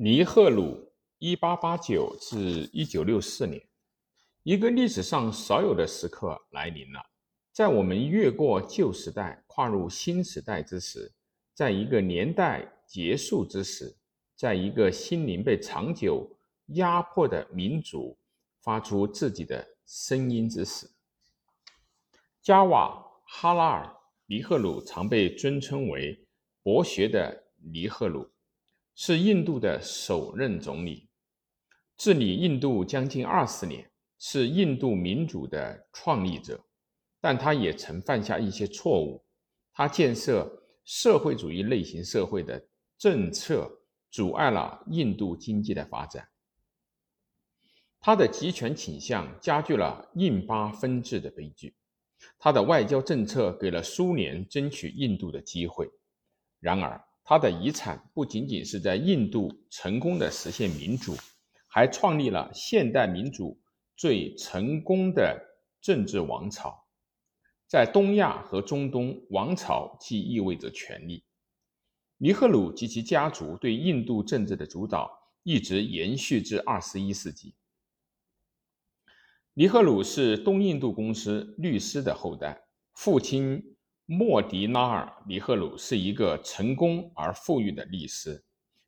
尼赫鲁（一八八九至一九六四年），一个历史上少有的时刻来临了。在我们越过旧时代，跨入新时代之时，在一个年代结束之时，在一个心灵被长久压迫的民族发出自己的声音之时，加瓦哈拉尔·尼赫鲁常被尊称为“博学的尼赫鲁”。是印度的首任总理，治理印度将近二十年，是印度民主的创立者。但他也曾犯下一些错误。他建设社会主义类型社会的政策阻碍了印度经济的发展。他的集权倾向加剧了印巴分治的悲剧。他的外交政策给了苏联争取印度的机会。然而，他的遗产不仅仅是在印度成功的实现民主，还创立了现代民主最成功的政治王朝。在东亚和中东，王朝既意味着权力。尼赫鲁及其家族对印度政治的主导一直延续至二十一世纪。尼赫鲁是东印度公司律师的后代，父亲。莫迪拉尔·尼赫鲁是一个成功而富裕的律师。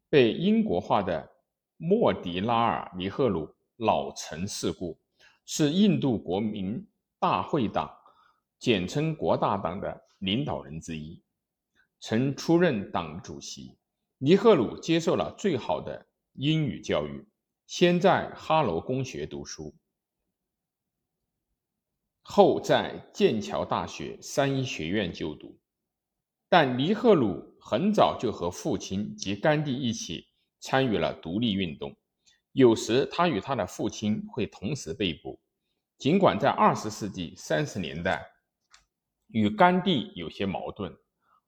被英国化的莫迪拉尔·尼赫鲁老成世故，是印度国民大会党（简称国大党）的领导人之一，曾出任党主席。尼赫鲁接受了最好的英语教育，先在哈罗公学读书。后在剑桥大学三一学院就读，但尼赫鲁很早就和父亲及甘地一起参与了独立运动。有时他与他的父亲会同时被捕。尽管在二十世纪三十年代与甘地有些矛盾，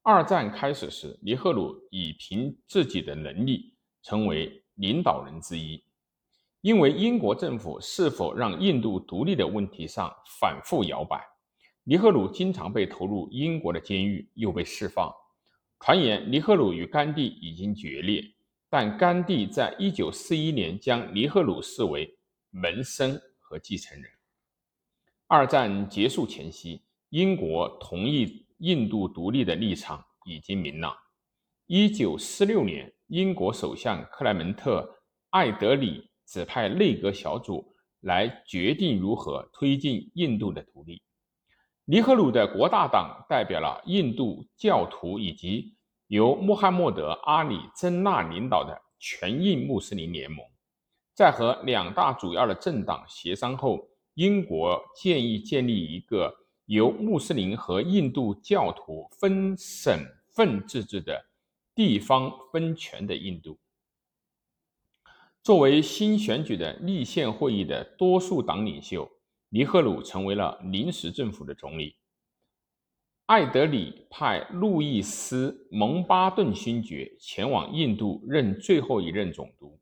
二战开始时，尼赫鲁已凭自己的能力成为领导人之一。因为英国政府是否让印度独立的问题上反复摇摆，尼赫鲁经常被投入英国的监狱，又被释放。传言尼赫鲁与甘地已经决裂，但甘地在一九四一年将尼赫鲁视为门生和继承人。二战结束前夕，英国同意印度独立的立场已经明朗。一九四六年，英国首相克莱门特·艾德里。指派内阁小组来决定如何推进印度的独立。尼赫鲁的国大党代表了印度教徒以及由穆罕默德·阿里·真纳领导的全印穆斯林联盟。在和两大主要的政党协商后，英国建议建立一个由穆斯林和印度教徒分省份自治的地方分权的印度。作为新选举的立宪会议的多数党领袖，尼赫鲁成为了临时政府的总理。艾德里派路易斯·蒙巴顿勋爵前往印度任最后一任总督，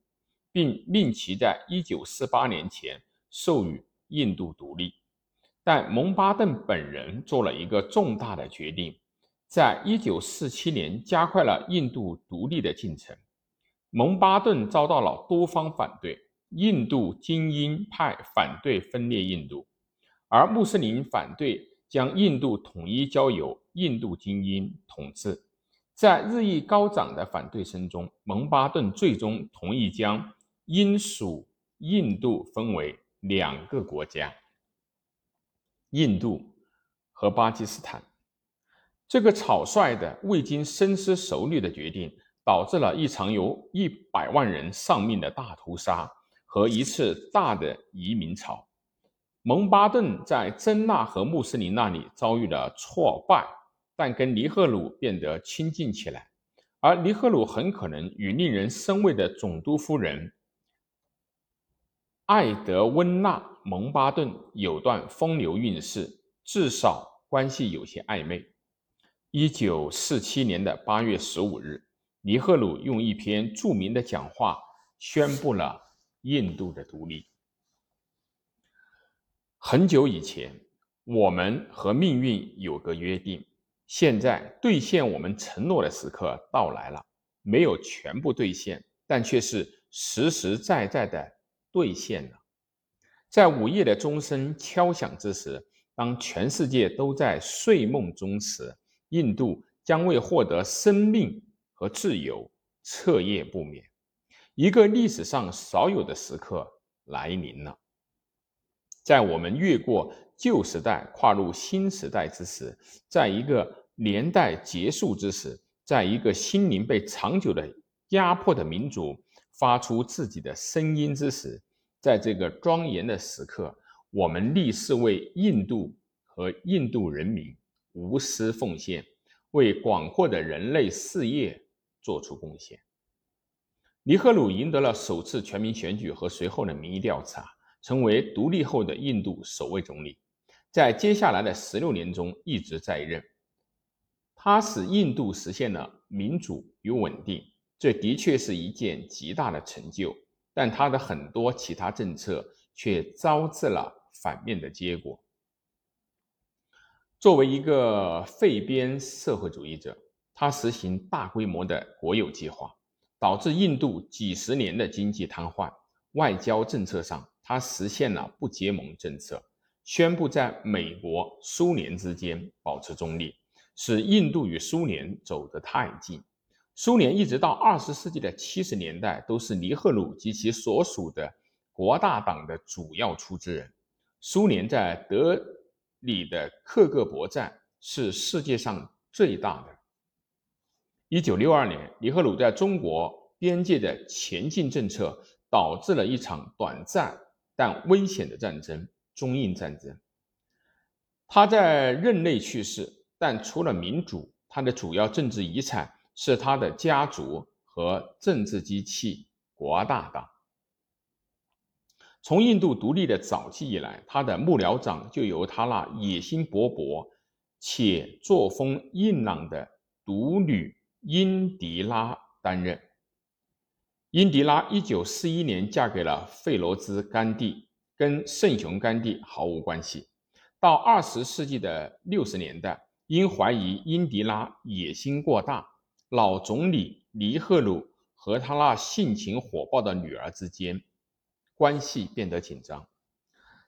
并令其在1948年前授予印度独立。但蒙巴顿本人做了一个重大的决定，在1947年加快了印度独立的进程。蒙巴顿遭到了多方反对，印度精英派反对分裂印度，而穆斯林反对将印度统一交由印度精英统治。在日益高涨的反对声中，蒙巴顿最终同意将英属印度分为两个国家：印度和巴基斯坦。这个草率的、未经深思熟虑的决定。导致了一场有一百万人丧命的大屠杀和一次大的移民潮。蒙巴顿在真纳和穆斯林那里遭遇了挫败，但跟尼赫鲁变得亲近起来。而尼赫鲁很可能与令人生畏的总督夫人艾德温娜·蒙巴顿有段风流韵事，至少关系有些暧昧。一九四七年的八月十五日。尼赫鲁用一篇著名的讲话宣布了印度的独立。很久以前，我们和命运有个约定，现在兑现我们承诺的时刻到来了。没有全部兑现，但却是实实在在的兑现了。在午夜的钟声敲响之时，当全世界都在睡梦中时，印度将为获得生命和自由彻夜不眠。一个历史上少有的时刻来临了。在我们越过旧时代，跨入新时代之时，在一个年代结束之时，在一个心灵被长久的压迫的民族发出自己的声音之时。在这个庄严的时刻，我们立誓为印度和印度人民无私奉献，为广阔的人类事业做出贡献。尼赫鲁赢得了首次全民选举和随后的民意调查，成为独立后的印度首位总理。在接下来的十六年中一直在任，他使印度实现了民主与稳定，这的确是一件极大的成就。但他的很多其他政策却招致了反面的结果。作为一个废边社会主义者，他实行大规模的国有计划，导致印度几十年的经济瘫痪。外交政策上，他实现了不结盟政策，宣布在美国、苏联之间保持中立，使印度与苏联走得太近。苏联一直到二十世纪的七十年代，都是尼赫鲁及其所属的国大党的主要出资人。苏联在德里的克格勃站是世界上最大的。一九六二年，尼赫鲁在中国边界的前进政策，导致了一场短暂但危险的战争——中印战争。他在任内去世，但除了民主，他的主要政治遗产。是他的家族和政治机器国大党。从印度独立的早期以来，他的幕僚长就由他那野心勃勃且作风硬朗的独女英迪拉担任。英迪拉一九四一年嫁给了费罗兹·甘地，跟圣雄甘地毫无关系。到二十世纪的六十年代，因怀疑英迪拉野心过大。老总理尼赫鲁和他那性情火爆的女儿之间关系变得紧张。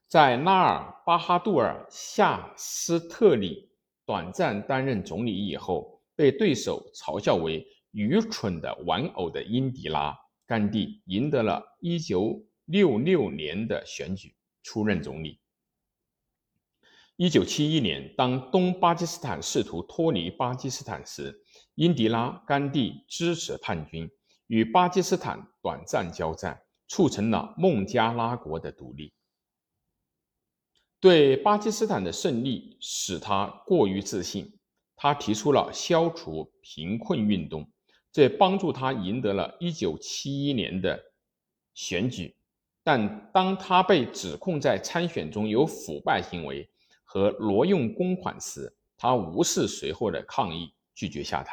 在纳尔巴哈杜尔夏斯特里短暂担任总理以后，被对手嘲笑为愚蠢的玩偶的英迪拉·甘地赢得了1966年的选举，出任总理。1971年，当东巴基斯坦试图脱离巴基斯坦时，英迪拉·甘地支持叛军，与巴基斯坦短暂交战，促成了孟加拉国的独立。对巴基斯坦的胜利使他过于自信，他提出了消除贫困运动，这帮助他赢得了1971年的选举。但当他被指控在参选中有腐败行为和挪用公款时，他无视随后的抗议，拒绝下台。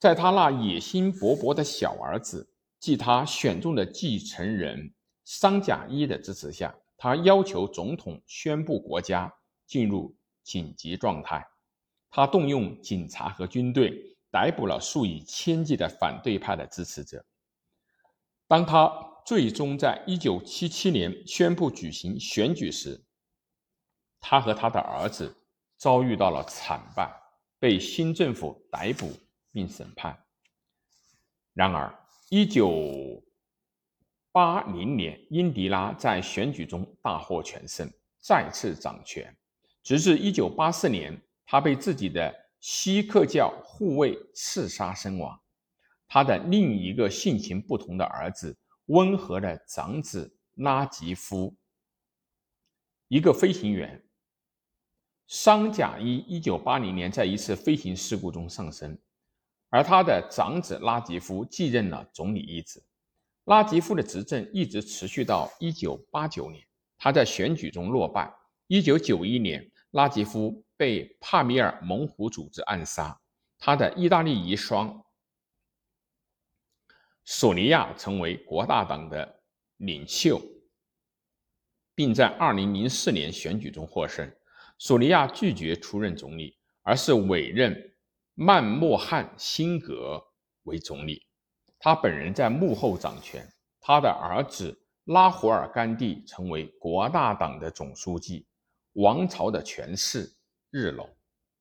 在他那野心勃勃的小儿子，即他选中的继承人桑贾伊的支持下，他要求总统宣布国家进入紧急状态。他动用警察和军队逮捕了数以千计的反对派的支持者。当他最终在1977年宣布举行选举时，他和他的儿子遭遇到了惨败，被新政府逮捕。并审判。然而，一九八零年，英迪拉在选举中大获全胜，再次掌权，直至一九八四年，他被自己的锡克教护卫刺杀身亡。他的另一个性情不同的儿子，温和的长子拉吉夫，一个飞行员，桑贾伊，一九八零年在一次飞行事故中丧生。而他的长子拉吉夫继任了总理一职。拉吉夫的执政一直持续到1989年，他在选举中落败。1991年，拉吉夫被帕米尔猛虎组织暗杀，他的意大利遗孀索尼娅成为国大党的领袖，并在2004年选举中获胜。索尼娅拒绝出任总理，而是委任。曼莫汉辛格为总理，他本人在幕后掌权，他的儿子拉胡尔·甘地成为国大党的总书记，王朝的权势日隆。